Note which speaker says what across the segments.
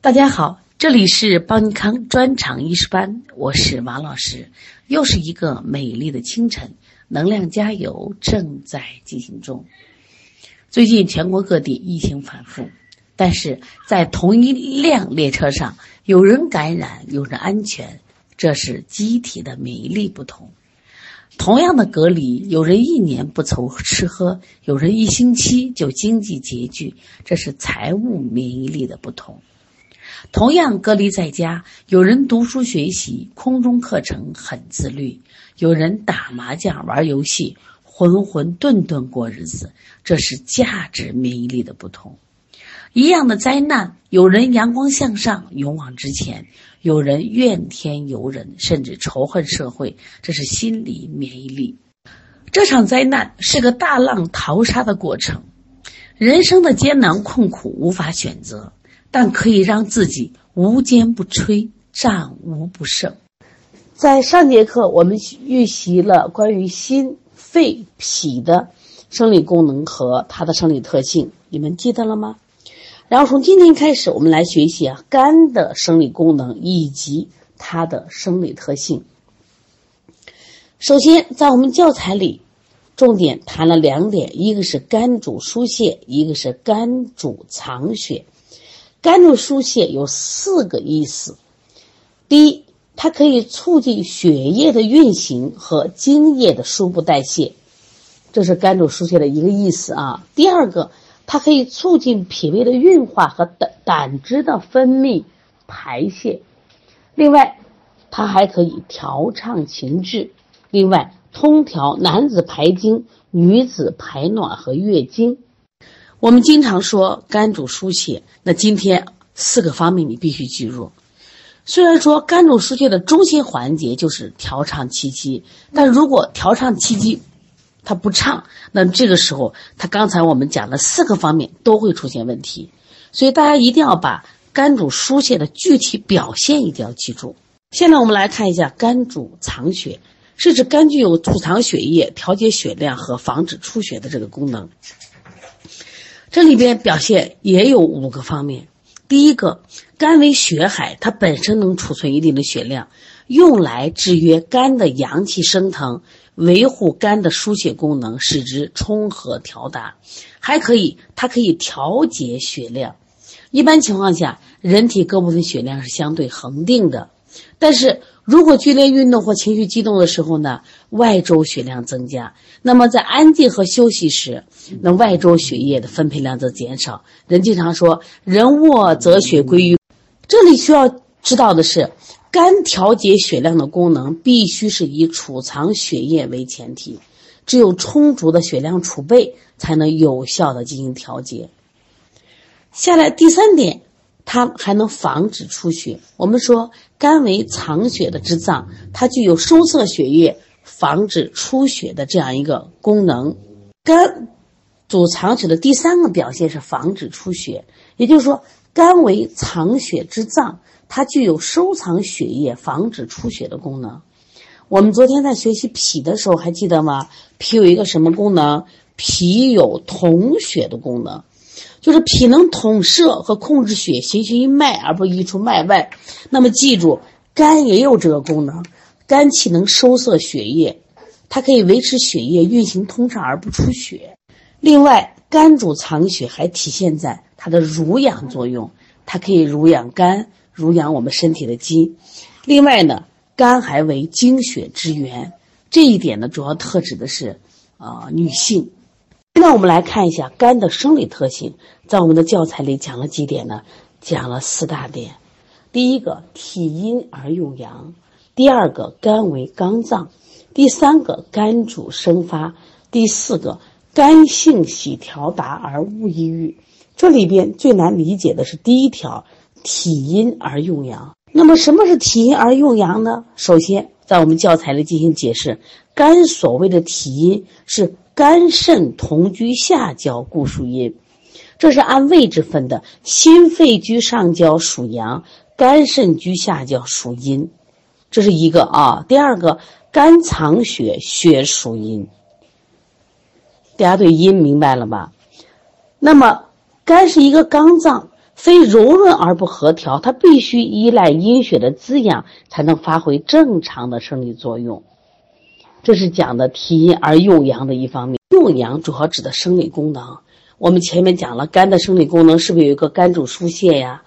Speaker 1: 大家好，这里是邦尼康专场医师班，我是王老师。又是一个美丽的清晨，能量加油正在进行中。最近全国各地疫情反复，但是在同一辆列车上，有人感染，有人安全，这是机体的免疫力不同。同样的隔离，有人一年不愁吃喝，有人一星期就经济拮据，这是财务免疫力的不同。同样隔离在家，有人读书学习，空中课程很自律；有人打麻将、玩游戏，浑浑沌沌过日子。这是价值免疫力的不同。一样的灾难，有人阳光向上，勇往直前；有人怨天尤人，甚至仇恨社会。这是心理免疫力。这场灾难是个大浪淘沙的过程，人生的艰难困苦无法选择。但可以让自己无坚不摧，战无不胜。在上节课，我们预习了关于心、肺、脾的生理功能和它的生理特性，你们记得了吗？然后从今天开始，我们来学习啊肝的生理功能以及它的生理特性。首先，在我们教材里，重点谈了两点，一个是肝主疏泄，一个是肝主藏血。肝主疏泄有四个意思：第一，它可以促进血液的运行和精液的输布代谢，这是肝主疏泄的一个意思啊。第二个，它可以促进脾胃的运化和胆胆汁的分泌排泄。另外，它还可以调畅情志。另外，通调男子排精、女子排卵和月经。我们经常说肝主疏泄，那今天四个方面你必须记住。虽然说肝主疏泄的中心环节就是调畅气机，但如果调畅气机它不畅，那这个时候它刚才我们讲的四个方面都会出现问题。所以大家一定要把肝主疏泄的具体表现一定要记住。现在我们来看一下肝主藏血，是指肝具有储藏血液、调节血量和防止出血的这个功能。这里边表现也有五个方面。第一个，肝为血海，它本身能储存一定的血量，用来制约肝的阳气升腾，维护肝的输血功能，使之充和调达。还可以，它可以调节血量。一般情况下，人体各部分血量是相对恒定的，但是。如果剧烈运动或情绪激动的时候呢，外周血量增加；那么在安静和休息时，那外周血液的分配量则减少。人经常说“人卧则血归于”，这里需要知道的是，肝调节血量的功能必须是以储藏血液为前提，只有充足的血量储备，才能有效的进行调节。下来第三点。它还能防止出血。我们说，肝为藏血的之脏，它具有收涩血液、防止出血的这样一个功能。肝主藏血的第三个表现是防止出血，也就是说，肝为藏血之脏，它具有收藏血液、防止出血的功能。我们昨天在学习脾的时候，还记得吗？脾有一个什么功能？脾有统血的功能。就是脾能统摄和控制血行于脉而不溢出脉外，那么记住，肝也有这个功能，肝气能收涩血液，它可以维持血液运行通畅而不出血。另外，肝主藏血还体现在它的濡养作用，它可以濡养肝，濡养我们身体的筋。另外呢，肝还为精血之源，这一点呢，主要特指的是啊女性。那我们来看一下肝的生理特性，在我们的教材里讲了几点呢？讲了四大点。第一个，体阴而用阳；第二个，肝为刚脏；第三个，肝主生发；第四个，肝性喜调达而恶抑郁。这里边最难理解的是第一条，体阴而用阳。那么什么是体阴而用阳呢？首先，在我们教材里进行解释，肝所谓的体阴是。肝肾同居下焦，故属阴。这是按位置分的，心肺居上焦属阳，肝肾居下焦属阴。这是一个啊。第二个，肝藏血，血属阴。大家对阴明白了吧？那么，肝是一个刚脏，非柔润而不和调，它必须依赖阴血的滋养，才能发挥正常的生理作用。这是讲的提阴而用阳的一方面。用阳主要指的生理功能。我们前面讲了，肝的生理功能是不是有一个肝主疏泄呀？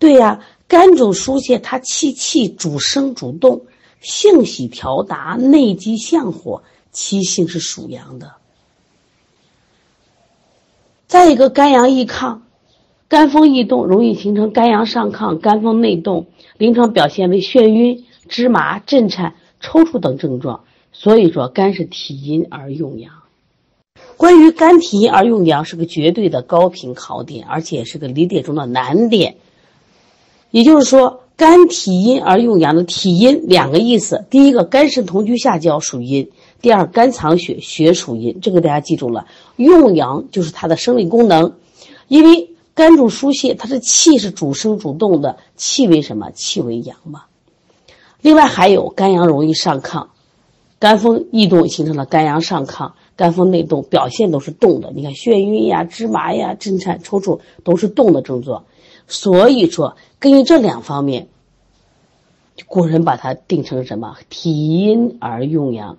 Speaker 1: 对呀，肝主疏泄，它气气主升主动，性喜调达，内积向火，其性是属阳的。再一个，肝阳易亢，肝风易动，容易形成肝阳上亢、肝风内动，临床表现为眩晕、肢麻、震颤、抽搐等症状。所以说，肝是体阴而用阳。关于肝体阴而用阳是个绝对的高频考点，而且是个理解中的难点。也就是说，肝体阴而用阳的体阴两个意思：第一个，肝肾同居下焦属阴；第二，肝藏血，血属阴。这个大家记住了。用阳就是它的生理功能，因为肝主疏泄，它的气是主升主动的，气为什么？气为阳嘛。另外还有肝阳容易上亢。肝风易动，形成了肝阳上亢、肝风内动，表现都是动的。你看，眩晕呀、肢麻呀、震颤、抽搐，都是动的症状。所以说，根据这两方面，古人把它定成什么？体阴而用阳，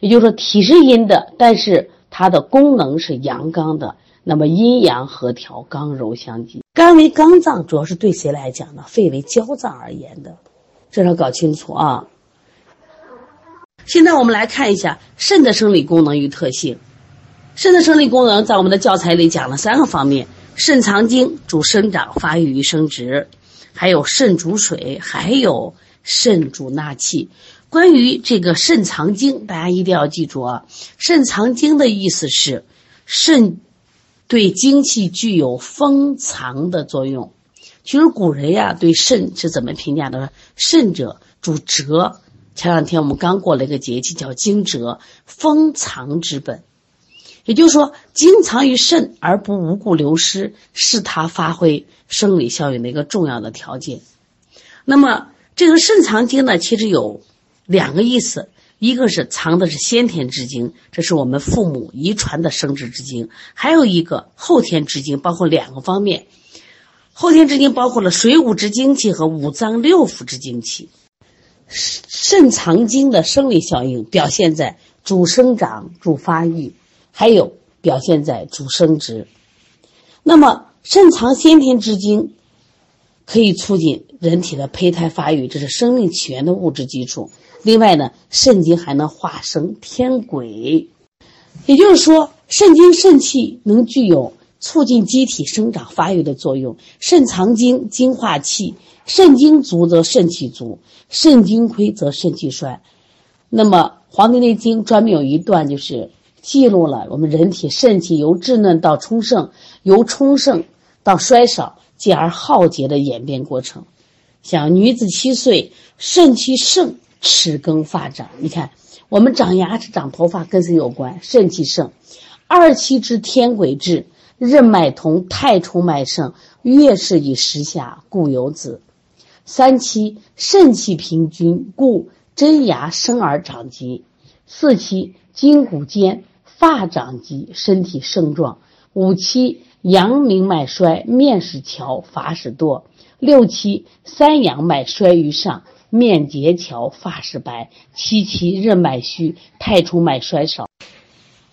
Speaker 1: 也就是说，体是阴的，但是它的功能是阳刚的。那么阴阳和调，刚柔相济。肝为刚脏，主要是对谁来讲呢？肺为焦脏而言的，这要搞清楚啊。现在我们来看一下肾的生理功能与特性。肾的生理功能在我们的教材里讲了三个方面：肾藏精，主生长发育与生殖；还有肾主水；还有肾主纳气。关于这个肾藏精，大家一定要记住啊！肾藏精的意思是肾对精气具有封藏的作用。其实古人呀对肾是怎么评价的？肾者主折。前两天我们刚过了一个节气，叫惊蛰，封藏之本，也就是说，精藏于肾而不无故流失，是它发挥生理效应的一个重要的条件。那么，这个肾藏精呢，其实有两个意思，一个是藏的是先天之精，这是我们父母遗传的生殖之精；还有一个后天之精，包括两个方面，后天之精包括了水谷之精气和五脏六腑之精气。肾藏精的生理效应表现在主生长、主发育，还有表现在主生殖。那么，肾藏先天之精，可以促进人体的胚胎发育，这是生命起源的物质基础。另外呢，肾精还能化生天癸，也就是说，肾精肾气能具有促进机体生长发育的作用。肾藏精，精化气。肾精足则肾气足，肾精亏则肾气衰。那么《黄帝内经》专门有一段，就是记录了我们人体肾气由稚嫩到充盛，由充盛到衰少，进而耗竭的演变过程。像女子七岁，肾气盛，齿更发长。你看，我们长牙齿、长头发跟谁有关？肾气盛。二七之天癸至，任脉通，太冲脉盛，月事以时下，故有子。三七肾气平均，故真牙生而长疾；四七筋骨坚，发长疾，身体盛壮；五七阳明脉衰，面始憔，发始多；六七三阳脉衰于上，面结憔，发始白；七七任脉虚，太冲脉衰少；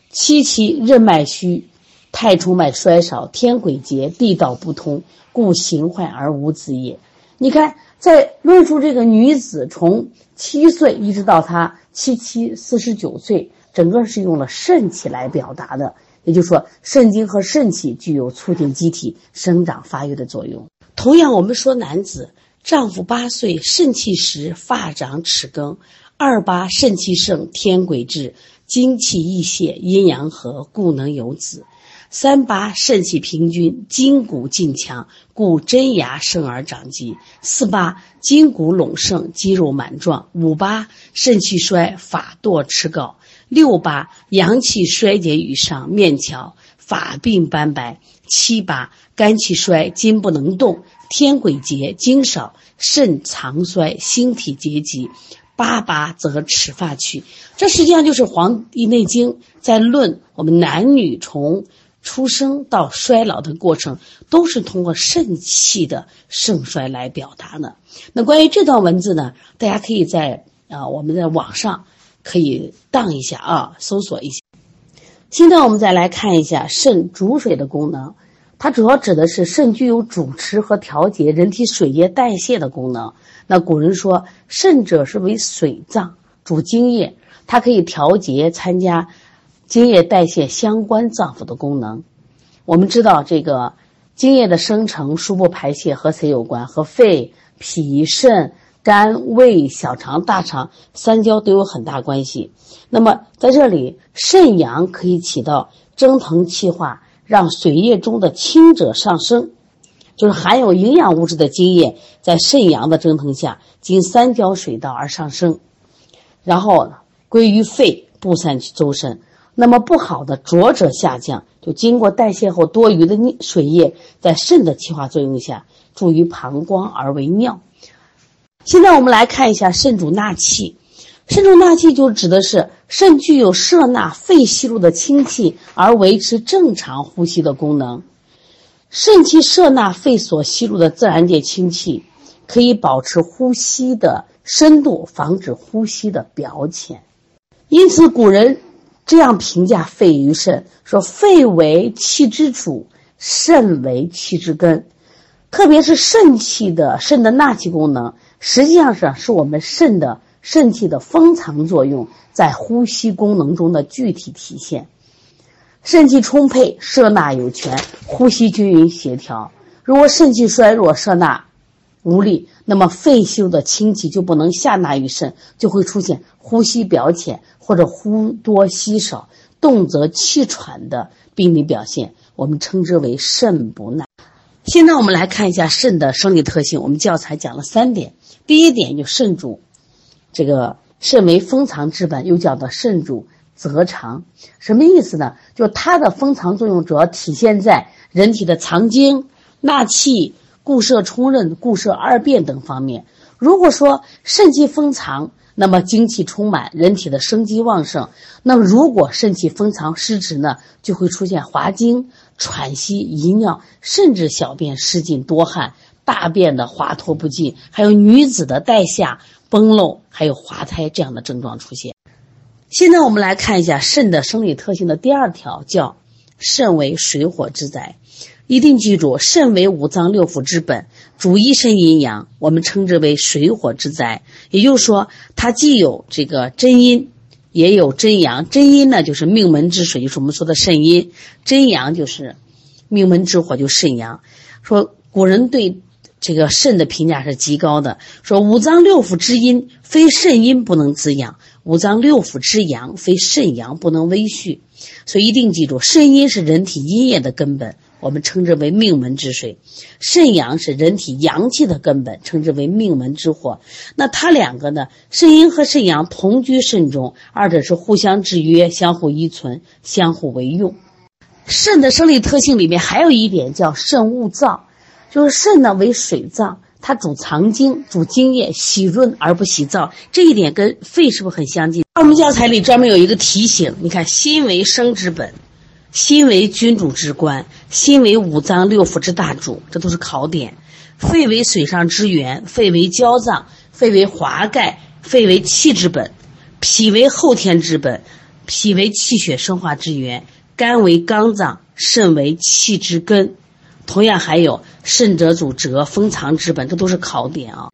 Speaker 1: 七七任脉虚，太冲脉衰少，天癸竭，地道不通，故形坏而无子也。你看。在论述这个女子从七岁一直到她七七四十九岁，整个是用了肾气来表达的。也就是说，肾精和肾气具有促进机体生长发育的作用。同样，我们说男子，丈夫八岁，肾气实，发长齿更；二八肾气盛，天癸至，精气溢泄，阴阳和，故能有子。三八肾气平均，筋骨劲强，故真牙生而长肌；四八筋骨隆盛，肌肉满壮；五八肾气衰，发堕齿膏；六八阳气衰竭于上，面憔，发鬓斑白；七八肝气衰，筋不能动，天癸竭，精少，肾藏衰，心体结疾；八八则齿发去。这实际上就是《黄帝内经》在论我们男女从。出生到衰老的过程，都是通过肾气的盛衰来表达的。那关于这段文字呢，大家可以在啊我们的网上可以当一下啊，搜索一下。现在我们再来看一下肾主水的功能，它主要指的是肾具有主持和调节人体水液代谢的功能。那古人说，肾者是为水脏，主精液，它可以调节参加。精液代谢相关脏腑的功能，我们知道这个精液的生成、输布排泄和谁有关？和肺、脾、肾、肝、胃、小肠、大肠三焦都有很大关系。那么在这里，肾阳可以起到蒸腾气化，让水液中的清者上升，就是含有营养物质的精液在肾阳的蒸腾下，经三焦水道而上升，然后归于肺，布散去周身。那么不好的浊者下降，就经过代谢后多余的水液，在肾的气化作用下，注于膀胱而为尿。现在我们来看一下肾主纳气，肾主纳气就指的是肾具有摄纳肺吸入的清气而维持正常呼吸的功能。肾气摄纳肺所吸入的自然界清气，可以保持呼吸的深度，防止呼吸的表浅。因此古人。这样评价肺与肾，说肺为气之主，肾为气之根。特别是肾气的肾的纳气功能，实际上是是我们肾的肾气的封藏作用在呼吸功能中的具体体现。肾气充沛，摄纳有权，呼吸均匀协调。如果肾气衰弱，摄纳无力，那么肺修的清气就不能下纳于肾，就会出现呼吸表浅。或者呼多吸少、动则气喘的病理表现，我们称之为肾不纳。现在我们来看一下肾的生理特性。我们教材讲了三点，第一点就肾主，这个肾为封藏之本，又叫做肾主则藏。什么意思呢？就它的封藏作用主要体现在人体的藏精、纳气、固摄充任、固摄二便等方面。如果说肾气封藏，那么精气充满，人体的生机旺盛。那么如果肾气封藏失职呢，就会出现滑精、喘息、遗尿，甚至小便失禁、多汗、大便的滑脱不尽，还有女子的带下崩漏，还有滑胎这样的症状出现。现在我们来看一下肾的生理特性的第二条，叫肾为水火之宅。一定记住，肾为五脏六腑之本，主一身阴阳，我们称之为水火之灾。也就是说，它既有这个真阴，也有真阳。真阴呢，就是命门之水，就是我们说的肾阴；真阳就是命门之火，就肾阳。说古人对这个肾的评价是极高的，说五脏六腑之阴，非肾阴不能滋养；五脏六腑之阳，非肾阳不能维续。所以一定记住，肾阴是人体阴液的根本。我们称之为命门之水，肾阳是人体阳气的根本，称之为命门之火。那它两个呢？肾阴和肾阳同居肾中，二者是互相制约、相互依存、相互为用。肾的生理特性里面还有一点叫肾勿燥，就是肾呢为水脏，它主藏精、主精液，喜润而不喜燥。这一点跟肺是不是很相近？我们教材里专门有一个提醒，你看心为生之本。心为君主之官，心为五脏六腑之大主，这都是考点。肺为水上之源，肺为焦脏，肺为华盖，肺为气之本。脾为后天之本，脾为气血生化之源。肝为刚脏，肾为气之根。同样还有肾者主折封藏之本，这都是考点啊。